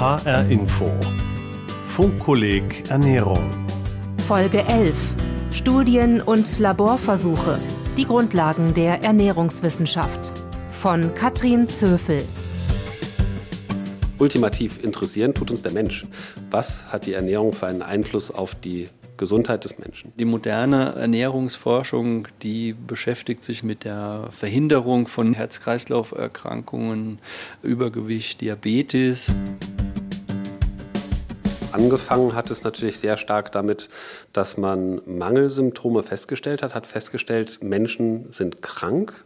HR Info. Funkkolleg Ernährung. Folge 11. Studien und Laborversuche. Die Grundlagen der Ernährungswissenschaft. Von Katrin Zöfel. Ultimativ interessieren tut uns der Mensch. Was hat die Ernährung für einen Einfluss auf die Gesundheit des Menschen. Die moderne Ernährungsforschung, die beschäftigt sich mit der Verhinderung von Herz-Kreislauf-Erkrankungen, Übergewicht, Diabetes. Angefangen hat es natürlich sehr stark damit, dass man Mangelsymptome festgestellt hat, hat festgestellt, Menschen sind krank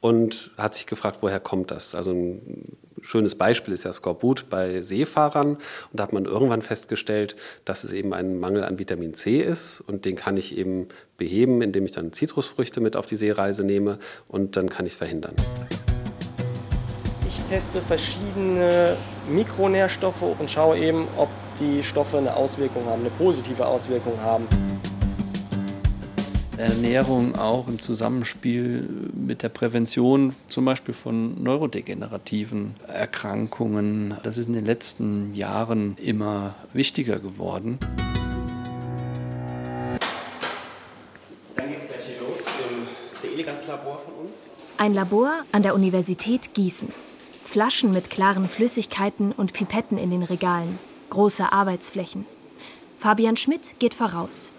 und hat sich gefragt, woher kommt das? Also ein schönes Beispiel ist ja Skorbut bei Seefahrern. Und da hat man irgendwann festgestellt, dass es eben ein Mangel an Vitamin C ist. Und den kann ich eben beheben, indem ich dann Zitrusfrüchte mit auf die Seereise nehme. Und dann kann ich es verhindern. Ich teste verschiedene Mikronährstoffe und schaue eben, ob die Stoffe eine Auswirkung haben, eine positive Auswirkung haben. Ernährung auch im Zusammenspiel mit der Prävention zum Beispiel von neurodegenerativen Erkrankungen. Das ist in den letzten Jahren immer wichtiger geworden. Dann geht es gleich hier los im C-Eleganz-Labor von uns. Ein Labor an der Universität Gießen. Flaschen mit klaren Flüssigkeiten und Pipetten in den Regalen. Große Arbeitsflächen. Fabian Schmidt geht voraus.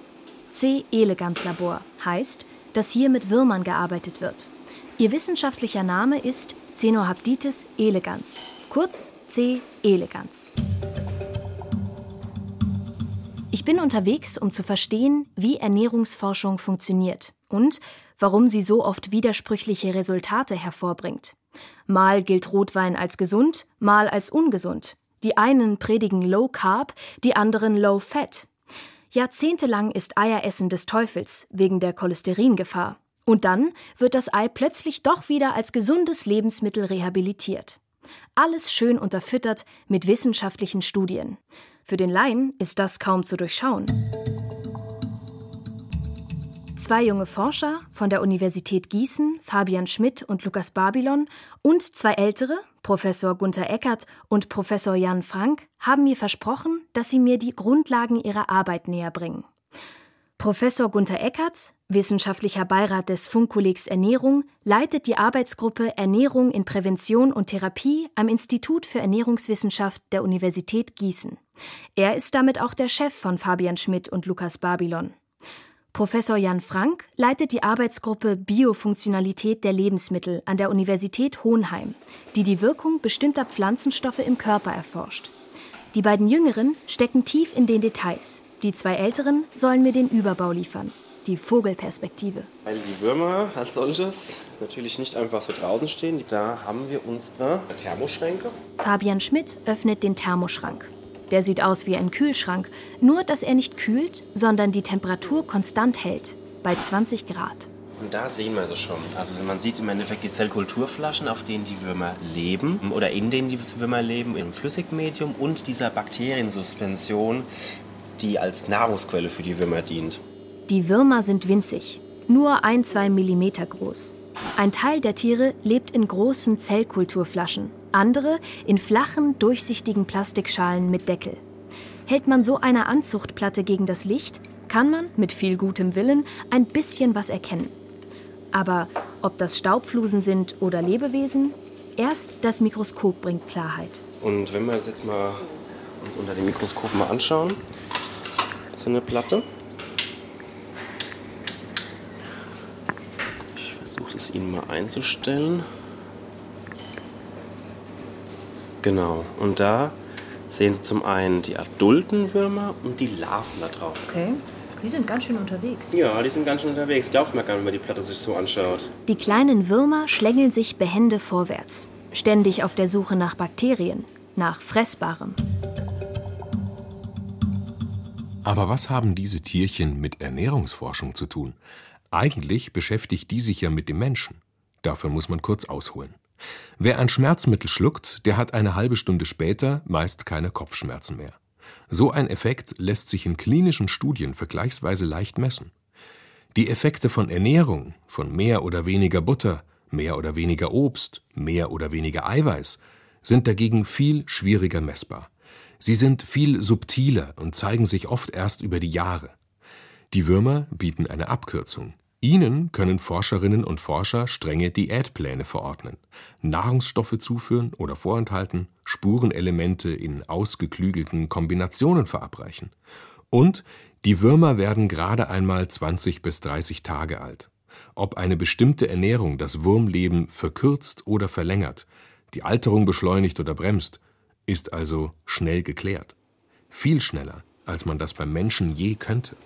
C. elegans Labor heißt, dass hier mit Würmern gearbeitet wird. Ihr wissenschaftlicher Name ist Cenohabditis elegans, kurz C. elegans. Ich bin unterwegs, um zu verstehen, wie Ernährungsforschung funktioniert und warum sie so oft widersprüchliche Resultate hervorbringt. Mal gilt Rotwein als gesund, mal als ungesund. Die einen predigen Low Carb, die anderen Low Fat. Jahrzehntelang ist Eieressen des Teufels wegen der Cholesteringefahr. Und dann wird das Ei plötzlich doch wieder als gesundes Lebensmittel rehabilitiert. Alles schön unterfüttert mit wissenschaftlichen Studien. Für den Laien ist das kaum zu durchschauen. Zwei junge Forscher von der Universität Gießen, Fabian Schmidt und Lukas Babylon, und zwei ältere, Professor Gunther Eckert und Professor Jan Frank, haben mir versprochen, dass sie mir die Grundlagen ihrer Arbeit näher bringen. Professor Gunther Eckert, wissenschaftlicher Beirat des Funkkollegs Ernährung, leitet die Arbeitsgruppe Ernährung in Prävention und Therapie am Institut für Ernährungswissenschaft der Universität Gießen. Er ist damit auch der Chef von Fabian Schmidt und Lukas Babylon. Professor Jan Frank leitet die Arbeitsgruppe Biofunktionalität der Lebensmittel an der Universität Hohenheim, die die Wirkung bestimmter Pflanzenstoffe im Körper erforscht. Die beiden Jüngeren stecken tief in den Details. Die zwei Älteren sollen mir den Überbau liefern, die Vogelperspektive. Weil die Würmer als solches natürlich nicht einfach so draußen stehen. Da haben wir unsere Thermoschränke. Fabian Schmidt öffnet den Thermoschrank. Der sieht aus wie ein Kühlschrank, nur dass er nicht kühlt, sondern die Temperatur konstant hält, bei 20 Grad. Und da sehen wir es schon. Also man sieht im Endeffekt die Zellkulturflaschen, auf denen die Würmer leben oder in denen die Würmer leben, im Flüssigmedium und dieser Bakteriensuspension, die als Nahrungsquelle für die Würmer dient. Die Würmer sind winzig, nur ein, zwei Millimeter groß. Ein Teil der Tiere lebt in großen Zellkulturflaschen, andere in flachen, durchsichtigen Plastikschalen mit Deckel. Hält man so eine Anzuchtplatte gegen das Licht, kann man mit viel gutem Willen ein bisschen was erkennen. Aber ob das Staubflusen sind oder Lebewesen, erst das Mikroskop bringt Klarheit. Und wenn wir uns jetzt mal uns unter dem Mikroskop mal anschauen, so eine Platte. Ich versuche es Ihnen mal einzustellen. Genau. Und da sehen Sie zum einen die adulten Würmer und die Larven da drauf. Okay. Die sind ganz schön unterwegs. Ja, die sind ganz schön unterwegs. Glaubt man gar nicht, wenn man die Platte sich so anschaut. Die kleinen Würmer schlängeln sich behende vorwärts, ständig auf der Suche nach Bakterien, nach Fressbarem. Aber was haben diese Tierchen mit Ernährungsforschung zu tun? Eigentlich beschäftigt die sich ja mit dem Menschen. Dafür muss man kurz ausholen. Wer ein Schmerzmittel schluckt, der hat eine halbe Stunde später meist keine Kopfschmerzen mehr. So ein Effekt lässt sich in klinischen Studien vergleichsweise leicht messen. Die Effekte von Ernährung, von mehr oder weniger Butter, mehr oder weniger Obst, mehr oder weniger Eiweiß, sind dagegen viel schwieriger messbar. Sie sind viel subtiler und zeigen sich oft erst über die Jahre. Die Würmer bieten eine Abkürzung. Ihnen können Forscherinnen und Forscher strenge Diätpläne verordnen, Nahrungsstoffe zuführen oder vorenthalten, Spurenelemente in ausgeklügelten Kombinationen verabreichen. Und die Würmer werden gerade einmal 20 bis 30 Tage alt. Ob eine bestimmte Ernährung das Wurmleben verkürzt oder verlängert, die Alterung beschleunigt oder bremst, ist also schnell geklärt. Viel schneller, als man das beim Menschen je könnte.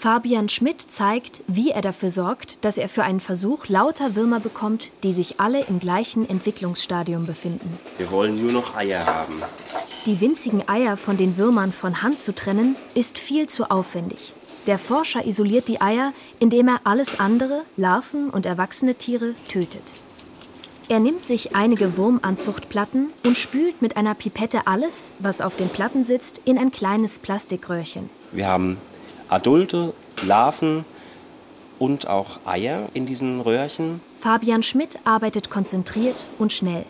Fabian Schmidt zeigt, wie er dafür sorgt, dass er für einen Versuch lauter Würmer bekommt, die sich alle im gleichen Entwicklungsstadium befinden. Wir wollen nur noch Eier haben. Die winzigen Eier von den Würmern von Hand zu trennen, ist viel zu aufwendig. Der Forscher isoliert die Eier, indem er alles andere, Larven und erwachsene Tiere, tötet. Er nimmt sich einige Wurmanzuchtplatten und spült mit einer Pipette alles, was auf den Platten sitzt, in ein kleines Plastikröhrchen. Wir haben adulte Larven und auch Eier in diesen Röhrchen. Fabian Schmidt arbeitet konzentriert und schnell.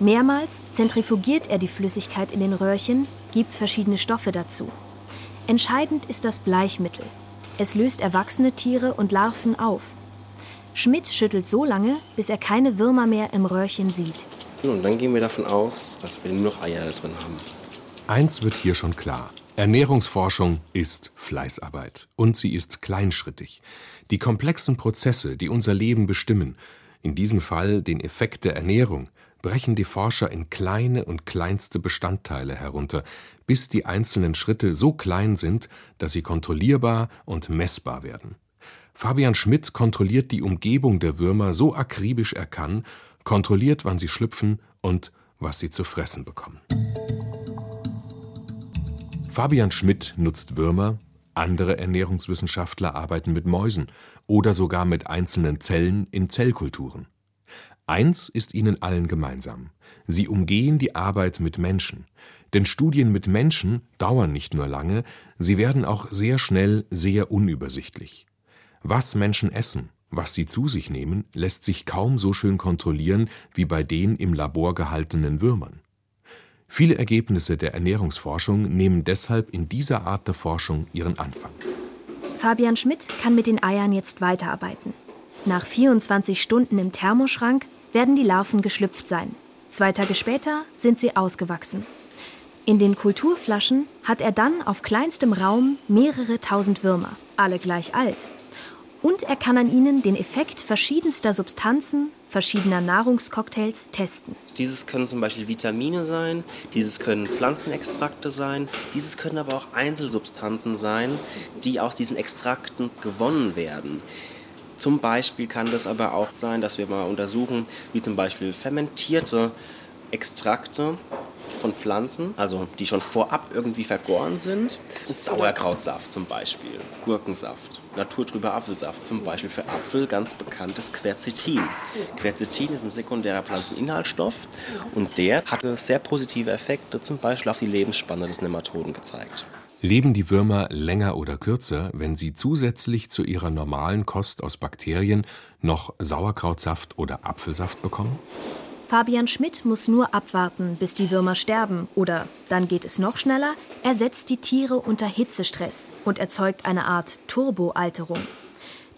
Mehrmals zentrifugiert er die Flüssigkeit in den Röhrchen, gibt verschiedene Stoffe dazu. Entscheidend ist das Bleichmittel. Es löst erwachsene Tiere und Larven auf. Schmidt schüttelt so lange, bis er keine Würmer mehr im Röhrchen sieht. Und dann gehen wir davon aus, dass wir nur noch Eier da drin haben. Eins wird hier schon klar. Ernährungsforschung ist Fleißarbeit und sie ist kleinschrittig. Die komplexen Prozesse, die unser Leben bestimmen, in diesem Fall den Effekt der Ernährung, brechen die Forscher in kleine und kleinste Bestandteile herunter, bis die einzelnen Schritte so klein sind, dass sie kontrollierbar und messbar werden. Fabian Schmidt kontrolliert die Umgebung der Würmer so akribisch er kann, kontrolliert, wann sie schlüpfen und was sie zu fressen bekommen. Fabian Schmidt nutzt Würmer, andere Ernährungswissenschaftler arbeiten mit Mäusen oder sogar mit einzelnen Zellen in Zellkulturen. Eins ist ihnen allen gemeinsam. Sie umgehen die Arbeit mit Menschen. Denn Studien mit Menschen dauern nicht nur lange, sie werden auch sehr schnell sehr unübersichtlich. Was Menschen essen, was sie zu sich nehmen, lässt sich kaum so schön kontrollieren wie bei den im Labor gehaltenen Würmern. Viele Ergebnisse der Ernährungsforschung nehmen deshalb in dieser Art der Forschung ihren Anfang. Fabian Schmidt kann mit den Eiern jetzt weiterarbeiten. Nach 24 Stunden im Thermoschrank werden die Larven geschlüpft sein. Zwei Tage später sind sie ausgewachsen. In den Kulturflaschen hat er dann auf kleinstem Raum mehrere tausend Würmer, alle gleich alt. Und er kann an ihnen den Effekt verschiedenster Substanzen, verschiedener Nahrungscocktails testen. Dieses können zum Beispiel Vitamine sein, dieses können Pflanzenextrakte sein, dieses können aber auch Einzelsubstanzen sein, die aus diesen Extrakten gewonnen werden. Zum Beispiel kann das aber auch sein, dass wir mal untersuchen, wie zum Beispiel fermentierte Extrakte von Pflanzen, also die schon vorab irgendwie vergoren sind. Sauerkrautsaft zum Beispiel, Gurkensaft, naturtrüber Apfelsaft zum Beispiel für Apfel ganz bekanntes Quercetin. Quercetin ist ein sekundärer Pflanzeninhaltsstoff und der hatte sehr positive Effekte zum Beispiel auf die Lebensspanne des Nematoden gezeigt. Leben die Würmer länger oder kürzer, wenn sie zusätzlich zu ihrer normalen Kost aus Bakterien noch Sauerkrautsaft oder Apfelsaft bekommen? Fabian Schmidt muss nur abwarten, bis die Würmer sterben oder, dann geht es noch schneller, er setzt die Tiere unter Hitzestress und erzeugt eine Art Turboalterung.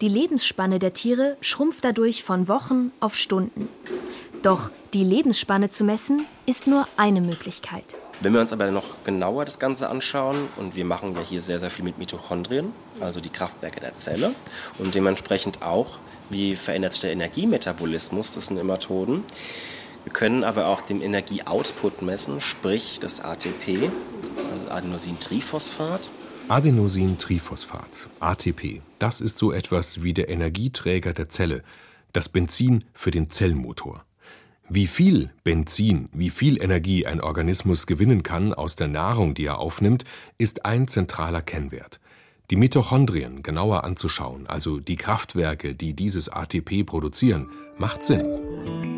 Die Lebensspanne der Tiere schrumpft dadurch von Wochen auf Stunden. Doch die Lebensspanne zu messen, ist nur eine Möglichkeit. Wenn wir uns aber noch genauer das Ganze anschauen, und wir machen ja hier sehr, sehr viel mit Mitochondrien, also die Kraftwerke der Zelle, und dementsprechend auch, wie verändert sich der Energiemetabolismus des Nematoden, wir können aber auch den Energieoutput messen, sprich das ATP, also Adenosintriphosphat. Adenosintriphosphat, ATP, das ist so etwas wie der Energieträger der Zelle, das Benzin für den Zellmotor. Wie viel Benzin, wie viel Energie ein Organismus gewinnen kann aus der Nahrung, die er aufnimmt, ist ein zentraler Kennwert. Die Mitochondrien genauer anzuschauen, also die Kraftwerke, die dieses ATP produzieren, macht Sinn.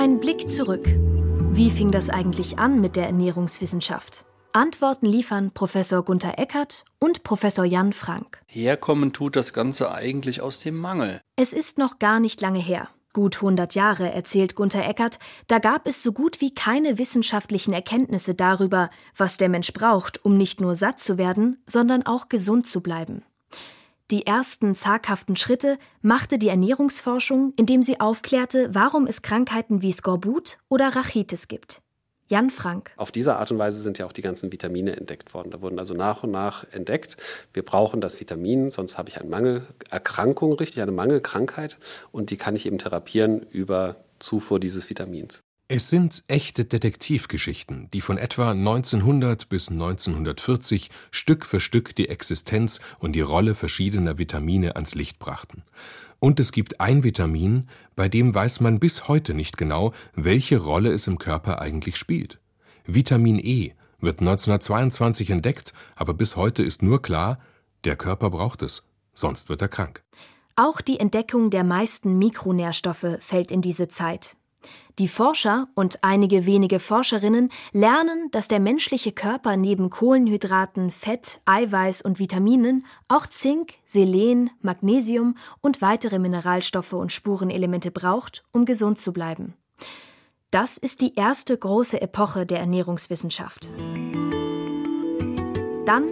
Ein Blick zurück. Wie fing das eigentlich an mit der Ernährungswissenschaft? Antworten liefern Professor Gunther Eckert und Professor Jan Frank. Herkommen tut das Ganze eigentlich aus dem Mangel. Es ist noch gar nicht lange her. gut 100 Jahre, erzählt Gunther Eckert, da gab es so gut wie keine wissenschaftlichen Erkenntnisse darüber, was der Mensch braucht, um nicht nur satt zu werden, sondern auch gesund zu bleiben. Die ersten zaghaften Schritte machte die Ernährungsforschung, indem sie aufklärte, warum es Krankheiten wie Skorbut oder Rachitis gibt. Jan Frank. Auf diese Art und Weise sind ja auch die ganzen Vitamine entdeckt worden. Da wurden also nach und nach entdeckt, wir brauchen das Vitamin, sonst habe ich eine Mangelerkrankung, richtig, eine Mangelkrankheit und die kann ich eben therapieren über Zufuhr dieses Vitamins. Es sind echte Detektivgeschichten, die von etwa 1900 bis 1940 Stück für Stück die Existenz und die Rolle verschiedener Vitamine ans Licht brachten. Und es gibt ein Vitamin, bei dem weiß man bis heute nicht genau, welche Rolle es im Körper eigentlich spielt. Vitamin E wird 1922 entdeckt, aber bis heute ist nur klar, der Körper braucht es, sonst wird er krank. Auch die Entdeckung der meisten Mikronährstoffe fällt in diese Zeit. Die Forscher und einige wenige Forscherinnen lernen, dass der menschliche Körper neben Kohlenhydraten, Fett, Eiweiß und Vitaminen auch Zink, Selen, Magnesium und weitere Mineralstoffe und Spurenelemente braucht, um gesund zu bleiben. Das ist die erste große Epoche der Ernährungswissenschaft. Dann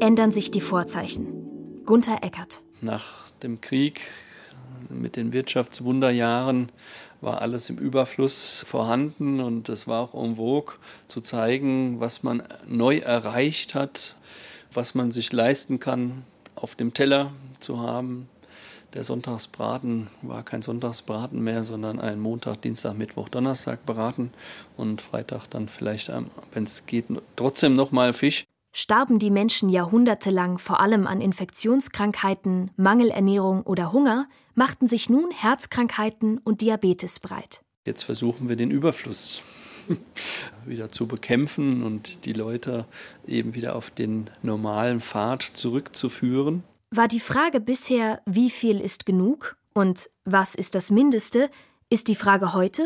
ändern sich die Vorzeichen. Gunther Eckert. Nach dem Krieg mit den Wirtschaftswunderjahren war alles im Überfluss vorhanden und es war auch en vogue zu zeigen, was man neu erreicht hat, was man sich leisten kann, auf dem Teller zu haben. Der Sonntagsbraten war kein Sonntagsbraten mehr, sondern ein Montag, Dienstag, Mittwoch, Donnerstag braten und Freitag dann vielleicht, wenn es geht, trotzdem nochmal Fisch. Starben die Menschen jahrhundertelang vor allem an Infektionskrankheiten, Mangelernährung oder Hunger, machten sich nun Herzkrankheiten und Diabetes breit. Jetzt versuchen wir den Überfluss wieder zu bekämpfen und die Leute eben wieder auf den normalen Pfad zurückzuführen. War die Frage bisher, wie viel ist genug und was ist das Mindeste, ist die Frage heute,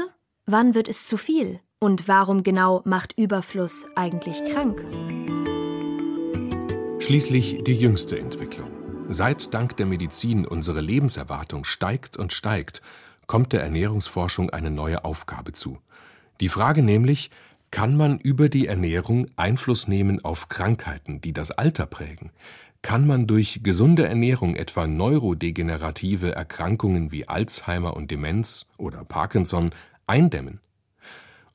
wann wird es zu viel und warum genau macht Überfluss eigentlich krank? Schließlich die jüngste Entwicklung. Seit dank der Medizin unsere Lebenserwartung steigt und steigt, kommt der Ernährungsforschung eine neue Aufgabe zu. Die Frage nämlich, kann man über die Ernährung Einfluss nehmen auf Krankheiten, die das Alter prägen? Kann man durch gesunde Ernährung etwa neurodegenerative Erkrankungen wie Alzheimer und Demenz oder Parkinson eindämmen?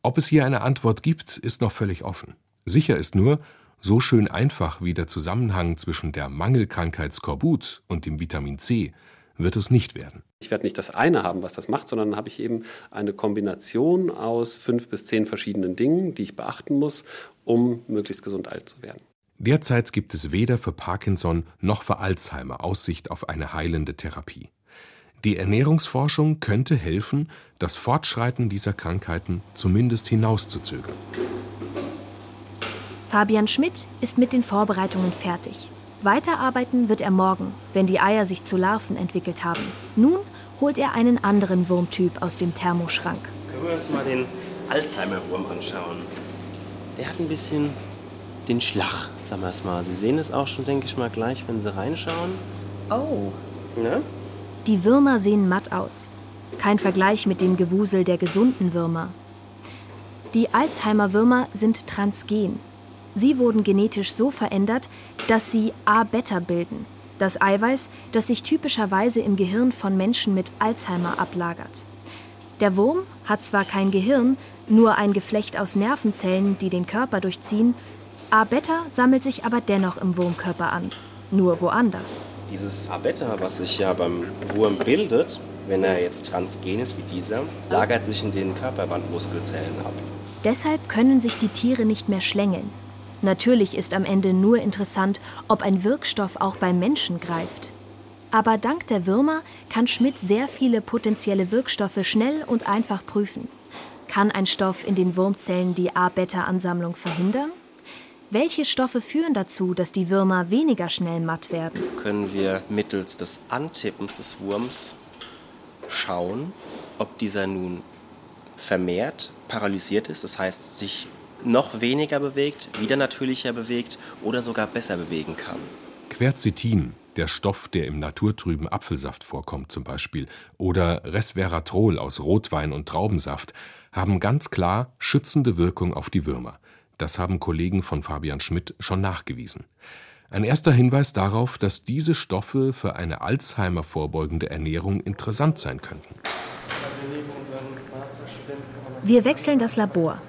Ob es hier eine Antwort gibt, ist noch völlig offen. Sicher ist nur, so schön einfach wie der Zusammenhang zwischen der Mangelkrankheit Skorbut und dem Vitamin C wird es nicht werden. Ich werde nicht das eine haben, was das macht, sondern dann habe ich eben eine Kombination aus fünf bis zehn verschiedenen Dingen, die ich beachten muss, um möglichst gesund alt zu werden. Derzeit gibt es weder für Parkinson noch für Alzheimer Aussicht auf eine heilende Therapie. Die Ernährungsforschung könnte helfen, das Fortschreiten dieser Krankheiten zumindest hinauszuzögern. Fabian Schmidt ist mit den Vorbereitungen fertig. Weiterarbeiten wird er morgen, wenn die Eier sich zu Larven entwickelt haben. Nun holt er einen anderen Wurmtyp aus dem Thermoschrank. Können wir uns mal den Alzheimer-Wurm anschauen? Der hat ein bisschen den Schlag, sagen wir es mal. Sie sehen es auch schon, denke ich mal, gleich, wenn Sie reinschauen. Oh. Ne? Die Würmer sehen matt aus. Kein Vergleich mit dem Gewusel der gesunden Würmer. Die Alzheimer-Würmer sind transgen, Sie wurden genetisch so verändert, dass sie A-Beta bilden, das Eiweiß, das sich typischerweise im Gehirn von Menschen mit Alzheimer ablagert. Der Wurm hat zwar kein Gehirn, nur ein Geflecht aus Nervenzellen, die den Körper durchziehen, A-Beta sammelt sich aber dennoch im Wurmkörper an, nur woanders. Dieses A-Beta, was sich ja beim Wurm bildet, wenn er jetzt transgen ist wie dieser, lagert sich in den Körperwandmuskelzellen ab. Deshalb können sich die Tiere nicht mehr schlängeln. Natürlich ist am Ende nur interessant, ob ein Wirkstoff auch beim Menschen greift. Aber dank der Würmer kann Schmidt sehr viele potenzielle Wirkstoffe schnell und einfach prüfen. Kann ein Stoff in den Wurmzellen die A-Beta-Ansammlung verhindern? Welche Stoffe führen dazu, dass die Würmer weniger schnell matt werden? Können wir mittels des Antippens des Wurms schauen, ob dieser nun vermehrt paralysiert ist, das heißt sich noch weniger bewegt, wieder natürlicher bewegt oder sogar besser bewegen kann. Quercetin, der Stoff, der im naturtrüben Apfelsaft vorkommt zum Beispiel, oder Resveratrol aus Rotwein und Traubensaft, haben ganz klar schützende Wirkung auf die Würmer. Das haben Kollegen von Fabian Schmidt schon nachgewiesen. Ein erster Hinweis darauf, dass diese Stoffe für eine Alzheimer vorbeugende Ernährung interessant sein könnten. Wir wechseln das Labor.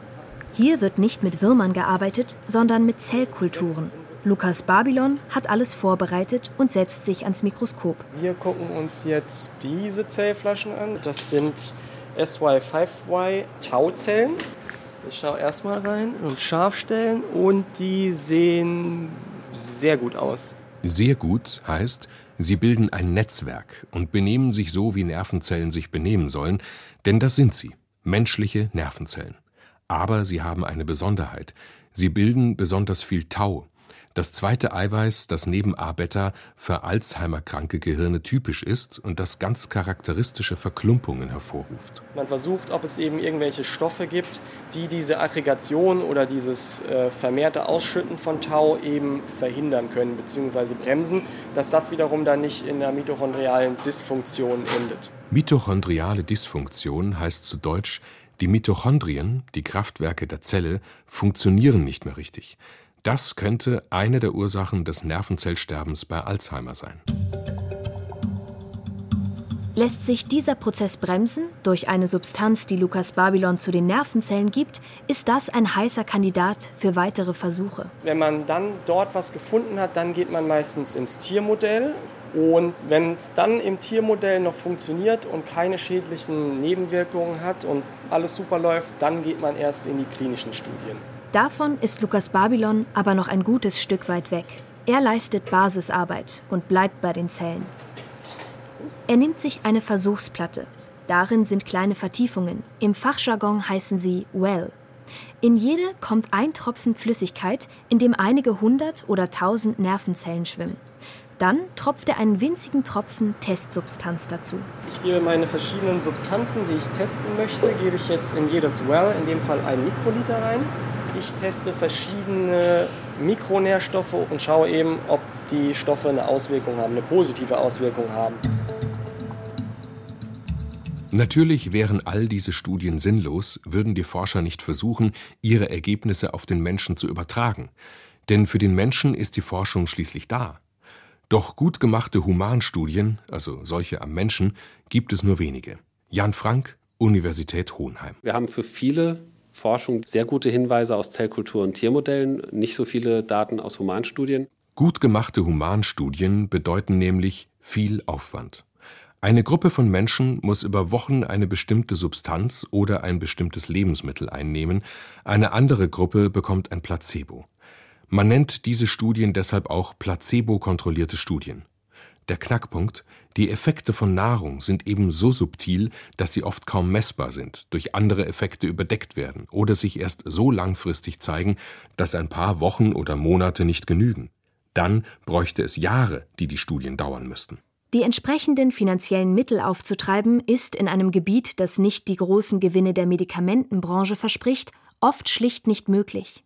Hier wird nicht mit Würmern gearbeitet, sondern mit Zellkulturen. Lukas Babylon hat alles vorbereitet und setzt sich ans Mikroskop. Wir gucken uns jetzt diese Zellflaschen an. Das sind SY5Y Tauzellen. Ich schaue erstmal rein und scharf stellen und die sehen sehr gut aus. Sehr gut heißt, sie bilden ein Netzwerk und benehmen sich so, wie Nervenzellen sich benehmen sollen, denn das sind sie, menschliche Nervenzellen. Aber sie haben eine Besonderheit. Sie bilden besonders viel Tau, das zweite Eiweiß, das neben A-Beta für Alzheimer-kranke Gehirne typisch ist und das ganz charakteristische Verklumpungen hervorruft. Man versucht, ob es eben irgendwelche Stoffe gibt, die diese Aggregation oder dieses äh, vermehrte Ausschütten von Tau eben verhindern können bzw. bremsen, dass das wiederum dann nicht in der mitochondrialen Dysfunktion endet. Mitochondriale Dysfunktion heißt zu Deutsch, die Mitochondrien, die Kraftwerke der Zelle, funktionieren nicht mehr richtig. Das könnte eine der Ursachen des Nervenzellsterbens bei Alzheimer sein. Lässt sich dieser Prozess bremsen durch eine Substanz, die Lukas Babylon zu den Nervenzellen gibt, ist das ein heißer Kandidat für weitere Versuche. Wenn man dann dort was gefunden hat, dann geht man meistens ins Tiermodell. Und wenn es dann im Tiermodell noch funktioniert und keine schädlichen Nebenwirkungen hat und alles super läuft, dann geht man erst in die klinischen Studien. Davon ist Lukas Babylon aber noch ein gutes Stück weit weg. Er leistet Basisarbeit und bleibt bei den Zellen. Er nimmt sich eine Versuchsplatte. Darin sind kleine Vertiefungen. Im Fachjargon heißen sie Well. In jede kommt ein Tropfen Flüssigkeit, in dem einige hundert oder tausend Nervenzellen schwimmen. Dann tropft er einen winzigen Tropfen Testsubstanz dazu. Ich gebe meine verschiedenen Substanzen, die ich testen möchte, gebe ich jetzt in jedes Well, in dem Fall ein Mikroliter rein. Ich teste verschiedene Mikronährstoffe und schaue eben, ob die Stoffe eine Auswirkung haben, eine positive Auswirkung haben. Natürlich wären all diese Studien sinnlos, würden die Forscher nicht versuchen, ihre Ergebnisse auf den Menschen zu übertragen. Denn für den Menschen ist die Forschung schließlich da. Doch gut gemachte Humanstudien, also solche am Menschen, gibt es nur wenige. Jan Frank, Universität Hohenheim. Wir haben für viele Forschung sehr gute Hinweise aus Zellkultur und Tiermodellen, nicht so viele Daten aus Humanstudien. Gut gemachte Humanstudien bedeuten nämlich viel Aufwand. Eine Gruppe von Menschen muss über Wochen eine bestimmte Substanz oder ein bestimmtes Lebensmittel einnehmen, eine andere Gruppe bekommt ein Placebo. Man nennt diese Studien deshalb auch placebo-kontrollierte Studien. Der Knackpunkt, die Effekte von Nahrung sind eben so subtil, dass sie oft kaum messbar sind, durch andere Effekte überdeckt werden oder sich erst so langfristig zeigen, dass ein paar Wochen oder Monate nicht genügen. Dann bräuchte es Jahre, die die Studien dauern müssten. Die entsprechenden finanziellen Mittel aufzutreiben, ist in einem Gebiet, das nicht die großen Gewinne der Medikamentenbranche verspricht, oft schlicht nicht möglich.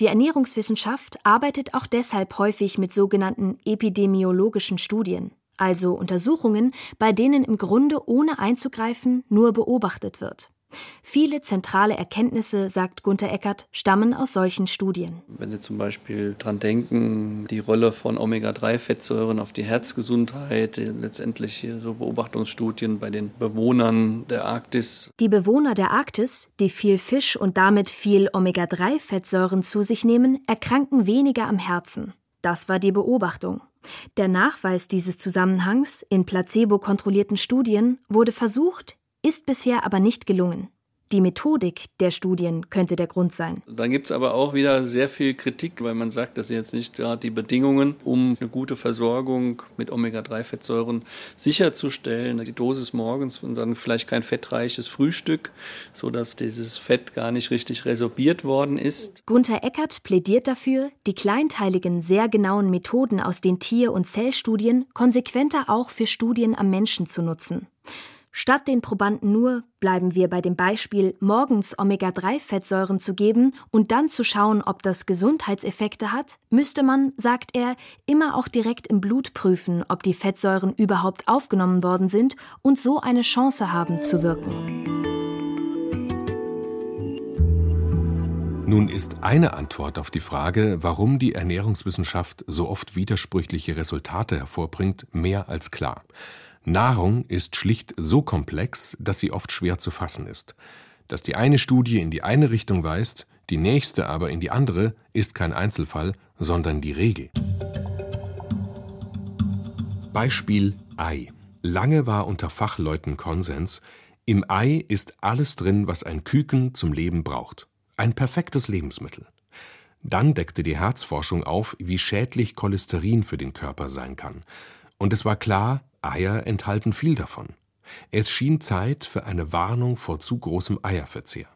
Die Ernährungswissenschaft arbeitet auch deshalb häufig mit sogenannten epidemiologischen Studien, also Untersuchungen, bei denen im Grunde ohne einzugreifen nur beobachtet wird. Viele zentrale Erkenntnisse, sagt Gunther Eckert, stammen aus solchen Studien. Wenn Sie zum Beispiel daran denken, die Rolle von Omega-3-Fettsäuren auf die Herzgesundheit, letztendlich so Beobachtungsstudien bei den Bewohnern der Arktis. Die Bewohner der Arktis, die viel Fisch und damit viel Omega-3-Fettsäuren zu sich nehmen, erkranken weniger am Herzen. Das war die Beobachtung. Der Nachweis dieses Zusammenhangs in placebo-kontrollierten Studien wurde versucht, ist bisher aber nicht gelungen. Die Methodik der Studien könnte der Grund sein. Dann gibt es aber auch wieder sehr viel Kritik, weil man sagt, dass jetzt nicht gerade die Bedingungen, um eine gute Versorgung mit Omega-3-Fettsäuren sicherzustellen, die Dosis morgens und dann vielleicht kein fettreiches Frühstück, sodass dieses Fett gar nicht richtig resorbiert worden ist. Gunther Eckert plädiert dafür, die kleinteiligen, sehr genauen Methoden aus den Tier- und Zellstudien konsequenter auch für Studien am Menschen zu nutzen. Statt den Probanden nur, bleiben wir bei dem Beispiel, morgens Omega-3-Fettsäuren zu geben und dann zu schauen, ob das Gesundheitseffekte hat, müsste man, sagt er, immer auch direkt im Blut prüfen, ob die Fettsäuren überhaupt aufgenommen worden sind und so eine Chance haben zu wirken. Nun ist eine Antwort auf die Frage, warum die Ernährungswissenschaft so oft widersprüchliche Resultate hervorbringt, mehr als klar. Nahrung ist schlicht so komplex, dass sie oft schwer zu fassen ist. Dass die eine Studie in die eine Richtung weist, die nächste aber in die andere, ist kein Einzelfall, sondern die Regel. Beispiel Ei. Lange war unter Fachleuten Konsens, im Ei ist alles drin, was ein Küken zum Leben braucht. Ein perfektes Lebensmittel. Dann deckte die Herzforschung auf, wie schädlich Cholesterin für den Körper sein kann. Und es war klar, Eier enthalten viel davon. Es schien Zeit für eine Warnung vor zu großem Eierverzehr.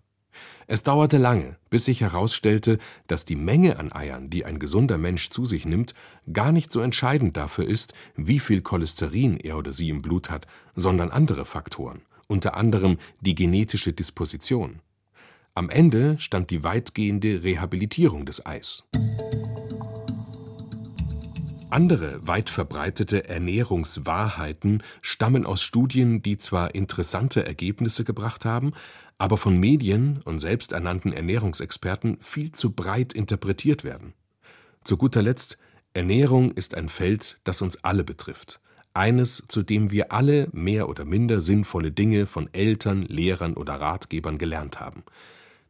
Es dauerte lange, bis sich herausstellte, dass die Menge an Eiern, die ein gesunder Mensch zu sich nimmt, gar nicht so entscheidend dafür ist, wie viel Cholesterin er oder sie im Blut hat, sondern andere Faktoren, unter anderem die genetische Disposition. Am Ende stand die weitgehende Rehabilitierung des Eis. Andere weit verbreitete Ernährungswahrheiten stammen aus Studien, die zwar interessante Ergebnisse gebracht haben, aber von Medien und selbsternannten Ernährungsexperten viel zu breit interpretiert werden. Zu guter Letzt, Ernährung ist ein Feld, das uns alle betrifft. Eines, zu dem wir alle mehr oder minder sinnvolle Dinge von Eltern, Lehrern oder Ratgebern gelernt haben.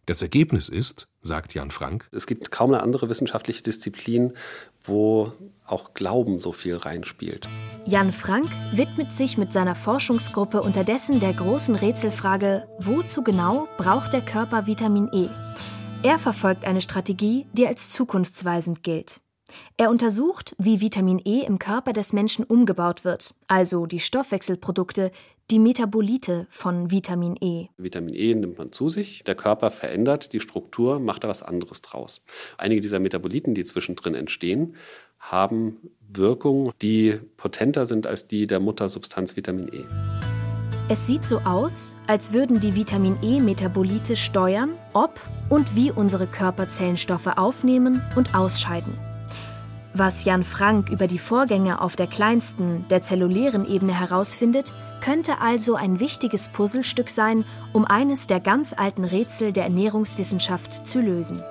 Das Ergebnis ist, sagt Jan Frank, es gibt kaum eine andere wissenschaftliche Disziplin, wo auch Glauben so viel reinspielt. Jan Frank widmet sich mit seiner Forschungsgruppe unterdessen der großen Rätselfrage, wozu genau braucht der Körper Vitamin E? Er verfolgt eine Strategie, die als zukunftsweisend gilt. Er untersucht, wie Vitamin E im Körper des Menschen umgebaut wird, also die Stoffwechselprodukte, die Metabolite von Vitamin E. Vitamin E nimmt man zu sich, der Körper verändert die Struktur, macht da was anderes draus. Einige dieser Metaboliten, die zwischendrin entstehen, haben Wirkungen, die potenter sind als die der Muttersubstanz Vitamin E. Es sieht so aus, als würden die Vitamin E-Metabolite steuern, ob und wie unsere Körperzellen Stoffe aufnehmen und ausscheiden. Was Jan Frank über die Vorgänge auf der kleinsten, der zellulären Ebene herausfindet, könnte also ein wichtiges Puzzlestück sein, um eines der ganz alten Rätsel der Ernährungswissenschaft zu lösen.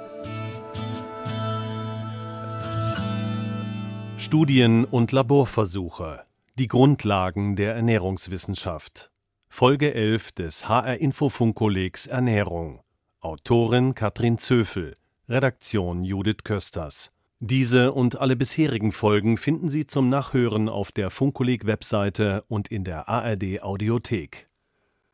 Studien und Laborversuche. Die Grundlagen der Ernährungswissenschaft. Folge 11 des HR Infofunkkollegs Ernährung. Autorin Katrin Zöfel. Redaktion Judith Kösters. Diese und alle bisherigen Folgen finden Sie zum Nachhören auf der Funkkolleg Webseite und in der ARD Audiothek.